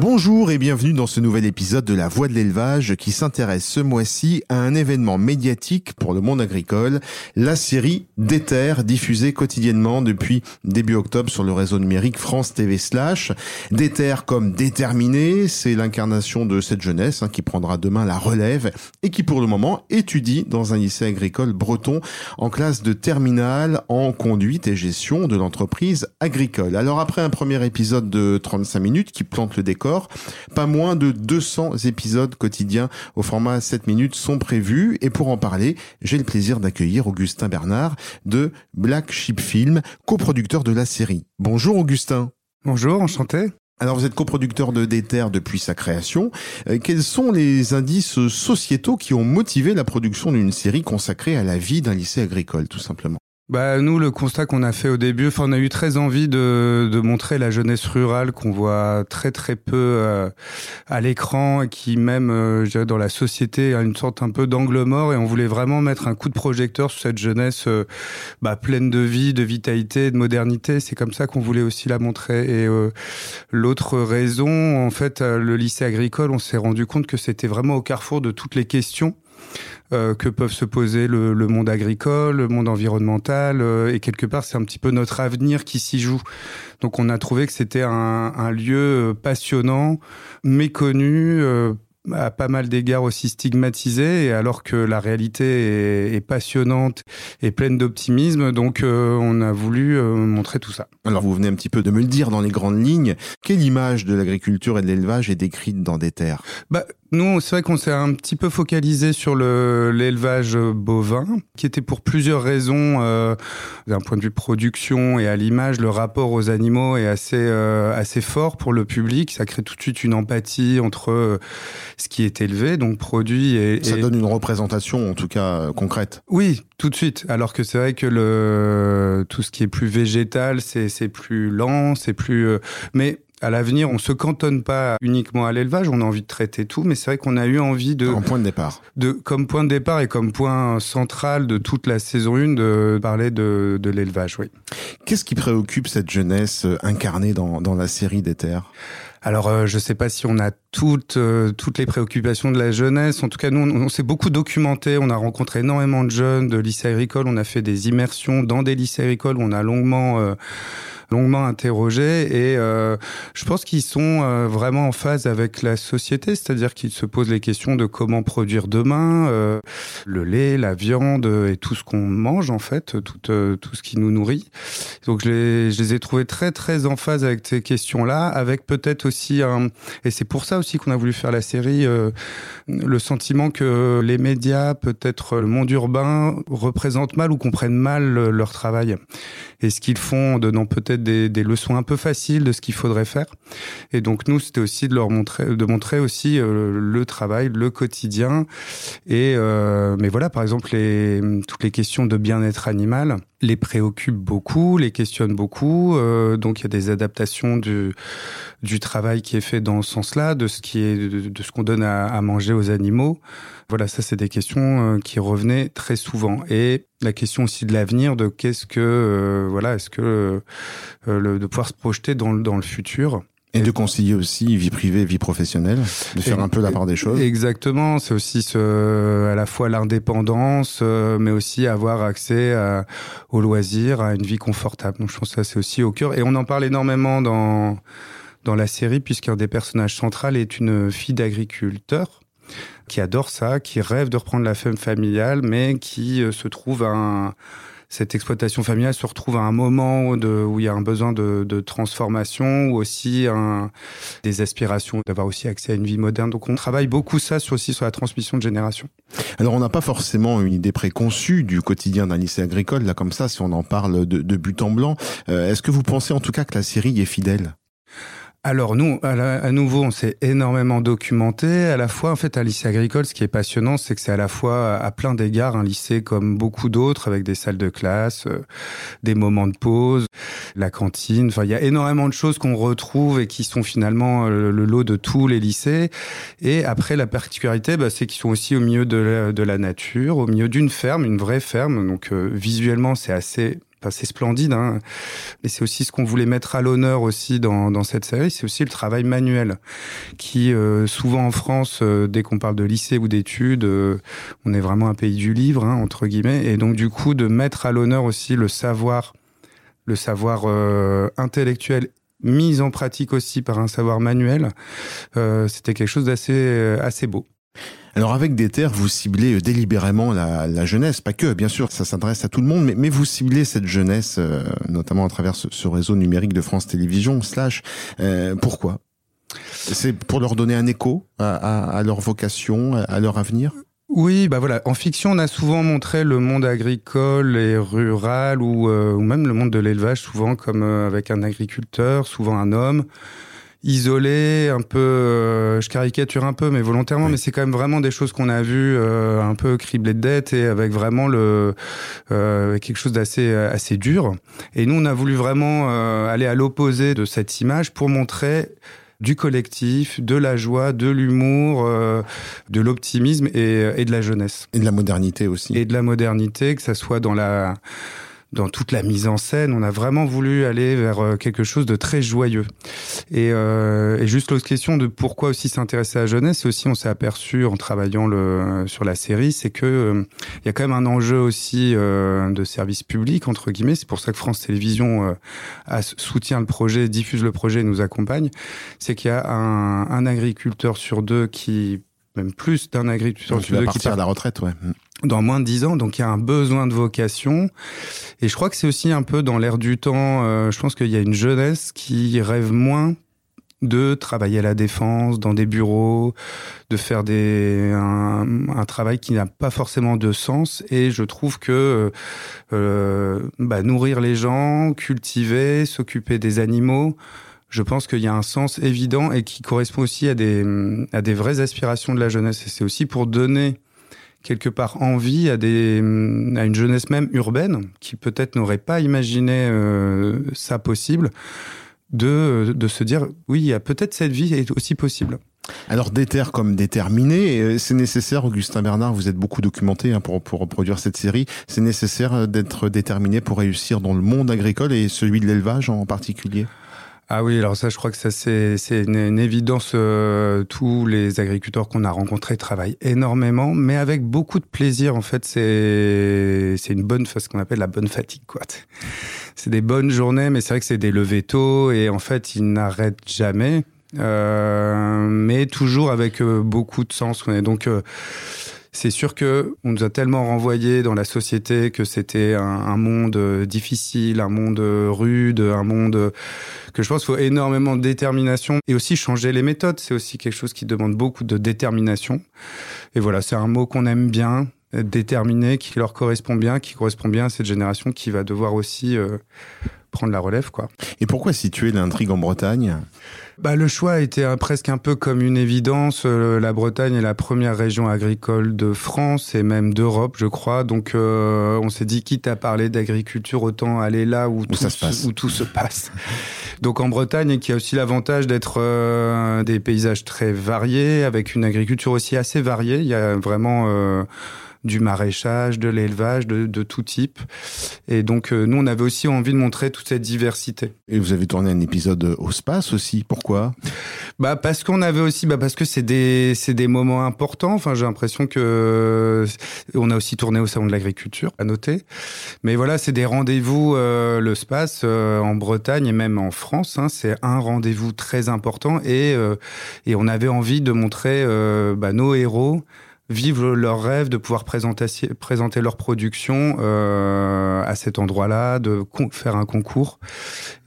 Bonjour et bienvenue dans ce nouvel épisode de La Voix de l'élevage qui s'intéresse ce mois-ci à un événement médiatique pour le monde agricole, la série Déter diffusée quotidiennement depuis début octobre sur le réseau numérique France TV Slash. Déter comme déterminé, c'est l'incarnation de cette jeunesse hein, qui prendra demain la relève et qui pour le moment étudie dans un lycée agricole breton en classe de terminale en conduite et gestion de l'entreprise agricole. Alors après un premier épisode de 35 minutes qui plante le décor, pas moins de 200 épisodes quotidiens au format 7 minutes sont prévus. Et pour en parler, j'ai le plaisir d'accueillir Augustin Bernard de Black Sheep Film, coproducteur de la série. Bonjour Augustin. Bonjour, enchanté. Alors vous êtes coproducteur de Déter depuis sa création. Euh, quels sont les indices sociétaux qui ont motivé la production d'une série consacrée à la vie d'un lycée agricole, tout simplement? Bah nous, le constat qu'on a fait au début, on a eu très envie de, de montrer la jeunesse rurale qu'on voit très très peu euh, à l'écran et qui même euh, dans la société a une sorte un peu d'angle mort et on voulait vraiment mettre un coup de projecteur sur cette jeunesse euh, bah, pleine de vie, de vitalité, de modernité. C'est comme ça qu'on voulait aussi la montrer. Et l'autre raison, en fait, le lycée agricole, on s'est rendu compte que c'était vraiment au carrefour de toutes les questions euh, que peuvent se poser le, le, monde agricole, le monde environnemental, euh, et quelque part c'est un petit peu notre avenir qui s'y joue. Donc on a trouvé que c'était un, un, lieu passionnant, méconnu, euh, à pas mal d'égards aussi stigmatisé, et alors que la réalité est, est passionnante et pleine d'optimisme, donc euh, on a voulu euh, montrer tout ça. Alors vous venez un petit peu de me le dire dans les grandes lignes, quelle image de l'agriculture et de l'élevage est décrite dans des terres? Bah, nous, c'est vrai qu'on s'est un petit peu focalisé sur le l'élevage bovin, qui était pour plusieurs raisons, euh, d'un point de vue production et à l'image, le rapport aux animaux est assez euh, assez fort pour le public. Ça crée tout de suite une empathie entre euh, ce qui est élevé, donc produit et ça et... donne une représentation en tout cas euh, concrète. Oui, tout de suite. Alors que c'est vrai que le tout ce qui est plus végétal, c'est c'est plus lent, c'est plus euh, mais à l'avenir, on se cantonne pas uniquement à l'élevage, on a envie de traiter tout, mais c'est vrai qu'on a eu envie de... En point de départ. De, comme point de départ et comme point central de toute la saison 1, de parler de, de l'élevage, oui. Qu'est-ce qui préoccupe cette jeunesse euh, incarnée dans, dans la série des terres? Alors, euh, je sais pas si on a toutes euh, toutes les préoccupations de la jeunesse. En tout cas, nous, on, on s'est beaucoup documenté. On a rencontré énormément de jeunes de lycées agricoles. On a fait des immersions dans des lycées agricoles où on a longuement euh, longuement interrogés et euh, je pense qu'ils sont euh, vraiment en phase avec la société, c'est-à-dire qu'ils se posent les questions de comment produire demain euh, le lait, la viande et tout ce qu'on mange en fait, tout, euh, tout ce qui nous nourrit. Donc je les, je les ai trouvés très très en phase avec ces questions-là, avec peut-être aussi un et c'est pour ça aussi qu'on a voulu faire la série, euh, le sentiment que les médias, peut-être le monde urbain, représentent mal ou comprennent mal leur travail et ce qu'ils font en donnant peut-être des, des, leçons un peu faciles de ce qu'il faudrait faire. Et donc nous, c'était aussi de leur montrer, de montrer aussi euh, le travail, le quotidien. Et euh, mais voilà, par exemple, les, toutes les questions de bien-être animal les préoccupent beaucoup, les questionnent beaucoup. Euh, donc il y a des adaptations du du travail qui est fait dans ce sens-là, de ce qui est de, ce qu'on donne à, à, manger aux animaux. Voilà, ça c'est des questions euh, qui revenaient très souvent. Et la question aussi de l'avenir, de qu'est-ce que euh, voilà, est-ce que euh, le, de pouvoir se projeter dans dans le futur. Et de concilier aussi vie privée vie professionnelle, de faire un peu la part des choses. Exactement, c'est aussi ce, à la fois l'indépendance, euh, mais aussi avoir accès à, aux loisirs, à une vie confortable. Donc je pense que ça c'est aussi au cœur. Et on en parle énormément dans dans la série, puisqu'un des personnages centraux est une fille d'agriculteur qui adore ça, qui rêve de reprendre la femme familiale, mais qui euh, se trouve à un cette exploitation familiale se retrouve à un moment où il y a un besoin de, transformation ou aussi des aspirations d'avoir aussi accès à une vie moderne. Donc on travaille beaucoup ça sur, aussi sur la transmission de génération. Alors on n'a pas forcément une idée préconçue du quotidien d'un lycée agricole, là comme ça, si on en parle de, de but en blanc. Euh, Est-ce que vous pensez en tout cas que la série est fidèle? Alors nous, à, nouveau, on s'est énormément documenté. À la fois, en fait, un lycée agricole, ce qui est passionnant, c'est que c'est à la fois, à plein d'égards, un lycée comme beaucoup d'autres, avec des salles de classe, euh, des moments de pause, la cantine. Enfin, il y a énormément de choses qu'on retrouve et qui sont finalement euh, le, lot de tous les lycées. Et après, la particularité, bah, c'est qu'ils sont aussi au milieu de la, nature, au milieu d'une ferme, une vraie ferme. Donc, euh, visuellement, c'est assez c'est splendide, hein. mais c'est aussi ce qu'on voulait mettre à l'honneur aussi dans, cette série, c'est aussi le travail manuel, qui euh, souvent en France, euh, dès qu'on parle de lycée ou d'études, euh, on est vraiment un pays du livre, hein, entre guillemets, et donc du coup de mettre à l'honneur aussi le savoir, le savoir intellectuel mis en pratique aussi par un savoir manuel, c'était quelque chose d'assez assez beau. Alors avec des terres, vous ciblez euh, délibérément la, jeunesse, pas que, bien sûr, ça s'adresse à tout le monde, mais, vous ciblez cette jeunesse, euh, notamment à travers ce, réseau numérique de France Télévisions, slash, euh, pourquoi? C'est pour leur donner un écho à, leur vocation, à leur avenir? Oui, bah voilà. En fiction, on a souvent montré le monde agricole et rural, ou même le monde de l'élevage, souvent comme avec un agriculteur, souvent un homme, isolé, un peu, euh, je caricature un peu, mais volontairement, mais c'est quand même vraiment des choses qu'on a vues euh, un peu criblées de dettes et avec vraiment le euh, quelque chose d'assez assez dur. Et nous, on a voulu vraiment aller à l'opposé de cette image pour montrer du collectif, de la joie, de l'humour, de l'optimisme et, et de la jeunesse. Et de la modernité aussi. Et de la modernité, que ça soit dans la dans toute la mise en scène. On a vraiment voulu aller vers euh, quelque chose de très joyeux. Et, euh, et juste l'autre question de pourquoi aussi s'intéresser à la jeunesse, c'est aussi on s'est aperçu en travaillant le, sur la série, c'est que euh, il y a quand même un enjeu aussi euh, de service public entre guillemets. C'est pour ça que France Télévisions a, soutient le projet, diffuse le projet, et nous accompagne. C'est qu'il y a un, un agriculteur sur deux qui même plus d'un agriculteur sur deux qui part à la retraite, ouais dans moins de dix ans, donc il y a un besoin de vocation. Et je crois que c'est aussi un peu dans l'air du temps, euh, je pense qu'il y a une jeunesse qui rêve moins de travailler à la défense, dans des bureaux, de faire des un, un travail qui n'a pas forcément de sens. Et je trouve que euh, bah, nourrir les gens, cultiver, s'occuper des animaux, je pense qu'il y a un sens évident et qui correspond aussi à des à des vraies aspirations de la jeunesse. Et c'est aussi pour donner quelque part envie à des à une jeunesse même urbaine qui peut-être n'aurait pas imaginé euh, ça possible de de se dire oui il y a peut-être cette vie est aussi possible. Alors déter comme déterminé, euh, c'est nécessaire, Augustin Bernard, vous êtes beaucoup documenté hein, pour, pour reproduire cette série, c'est nécessaire euh, d'être déterminé pour réussir dans le monde agricole et celui de l'élevage en particulier? Ah oui, alors ça, je crois que ça c'est une, évidence. Euh, tous les agriculteurs qu'on a rencontrés travaillent énormément, mais avec beaucoup de plaisir. En fait, c'est c'est une bonne, ce qu'on appelle la bonne fatigue, quoi. C'est des bonnes journées, mais c'est vrai que c'est des levées tôt et en fait, ils n'arrêtent jamais, euh, mais toujours avec euh, beaucoup de sens. Donc euh, c'est sûr que on nous a tellement renvoyé dans la société que c'était un, monde euh, difficile, un monde euh, rude, un monde euh, que je pense qu'il faut énormément de détermination et aussi changer les méthodes. C'est aussi quelque chose qui demande beaucoup de détermination. Et voilà, c'est un mot qu'on aime bien, déterminé, qui leur correspond bien, qui correspond bien à cette génération qui va devoir aussi prendre la relève, quoi. Et pourquoi situer l'intrigue en Bretagne? Bah, le choix était presque un peu comme une évidence. Euh, la Bretagne est la première région agricole de France et même d'Europe, je crois. Donc, euh, on s'est dit, quitte à parler d'agriculture, autant aller là où, tout, ça se passe. où tout se passe. Donc, en Bretagne, qui a aussi l'avantage d'être euh, des paysages très variés, avec une agriculture aussi assez variée. Il y a vraiment du maraîchage, de l'élevage, de, de, tout type. Et donc, euh, nous, on avait aussi envie de montrer toute cette diversité. Et vous avez tourné un épisode au space aussi. Pourquoi? Bah parce qu'on avait aussi, bah parce que c'est des c'est des moments importants. Enfin, j'ai l'impression que on a aussi tourné au salon de l'agriculture, à noter. Mais voilà, c'est des rendez-vous. Euh, le space euh, en Bretagne et même en France, hein, c'est un rendez-vous très important. Et et on avait envie de montrer bah, nos héros vivent leur rêve de pouvoir présenter, présenter leur production euh, à cet endroit-là, de faire un concours.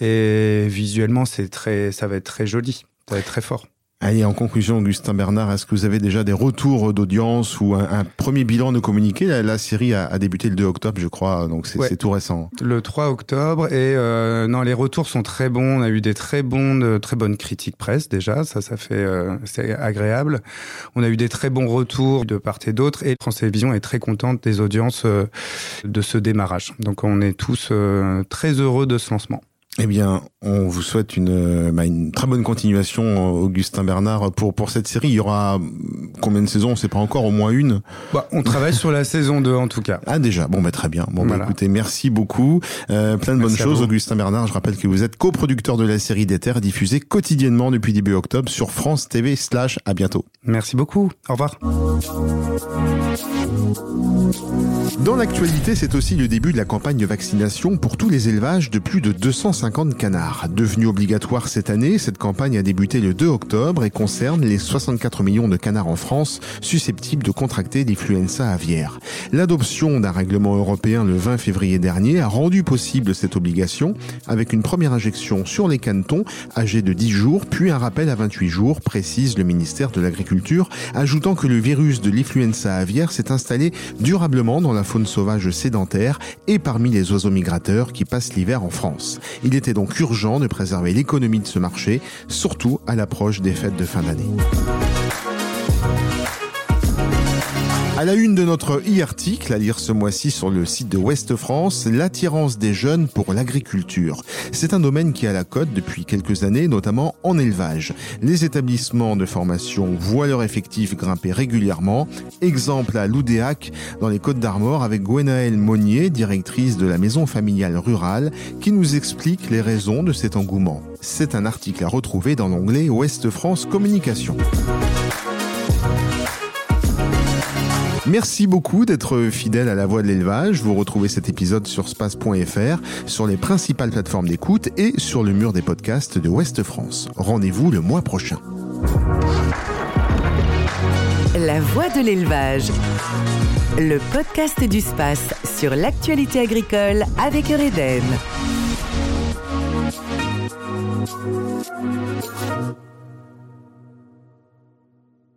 Et visuellement, c'est très, ça va être très joli, ça va être très fort. Allez, en conclusion, Augustin Bernard, est-ce que vous avez déjà des retours d'audience ou un, premier bilan de communiqué? La, série a, débuté le 2 octobre, je crois, donc c'est tout récent. Le 3 octobre, et euh, non, les retours sont très bons. On a eu des très bons, très bonnes critiques presse déjà, ça, ça fait, euh, c'est agréable. On a eu des très bons retours de part et d'autre, et France Télévisions est très contente des audiences euh, de ce démarrage. Donc on est tous très heureux de ce lancement. Eh bien, on vous souhaite une, bah, une très bonne continuation, Augustin Bernard, pour pour cette série. Il y aura combien de saisons? On sait pas encore, au moins une. Bah, on travaille sur la saison 2 en tout cas. Ah déjà, bon bah très bien. Bon bah, écoutez, merci beaucoup. Euh, plein de bonnes choses, Augustin Bernard. Je rappelle que vous êtes coproducteur de la série des Terres, diffusée quotidiennement depuis début octobre sur France TV. Slash. À bientôt. Merci beaucoup. Au revoir. Dans l'actualité, c'est aussi le début de la campagne de vaccination pour tous les élevages de plus de 250 Devenue obligatoire cette année, cette campagne a débuté le 2 octobre et concerne les 64 millions de canards en France susceptibles de contracter l'influenza aviaire. L'adoption d'un règlement européen le 20 février dernier a rendu possible cette obligation avec une première injection sur les canetons âgés de 10 jours puis un rappel à 28 jours, précise le ministère de l'Agriculture, ajoutant que le virus de l'influenza aviaire s'est installé durablement dans la faune sauvage sédentaire et parmi les oiseaux migrateurs qui passent l'hiver en France. Était donc urgent de préserver l'économie de ce marché, surtout à l'approche des fêtes de fin d'année. À la une de notre e-article, à lire ce mois-ci sur le site de Ouest France, l'attirance des jeunes pour l'agriculture. C'est un domaine qui a la cote depuis quelques années, notamment en élevage. Les établissements de formation voient leur effectif grimper régulièrement. Exemple à Loudéac, dans les Côtes d'Armor, avec Gwenaëlle Monnier, directrice de la maison familiale rurale, qui nous explique les raisons de cet engouement. C'est un article à retrouver dans l'onglet Ouest France Communication. Merci beaucoup d'être fidèle à la voix de l'élevage. Vous retrouvez cet épisode sur space.fr, sur les principales plateformes d'écoute et sur le mur des podcasts de Ouest France. Rendez-vous le mois prochain. La voix de l'élevage. Le podcast du space sur l'actualité agricole avec Eureden.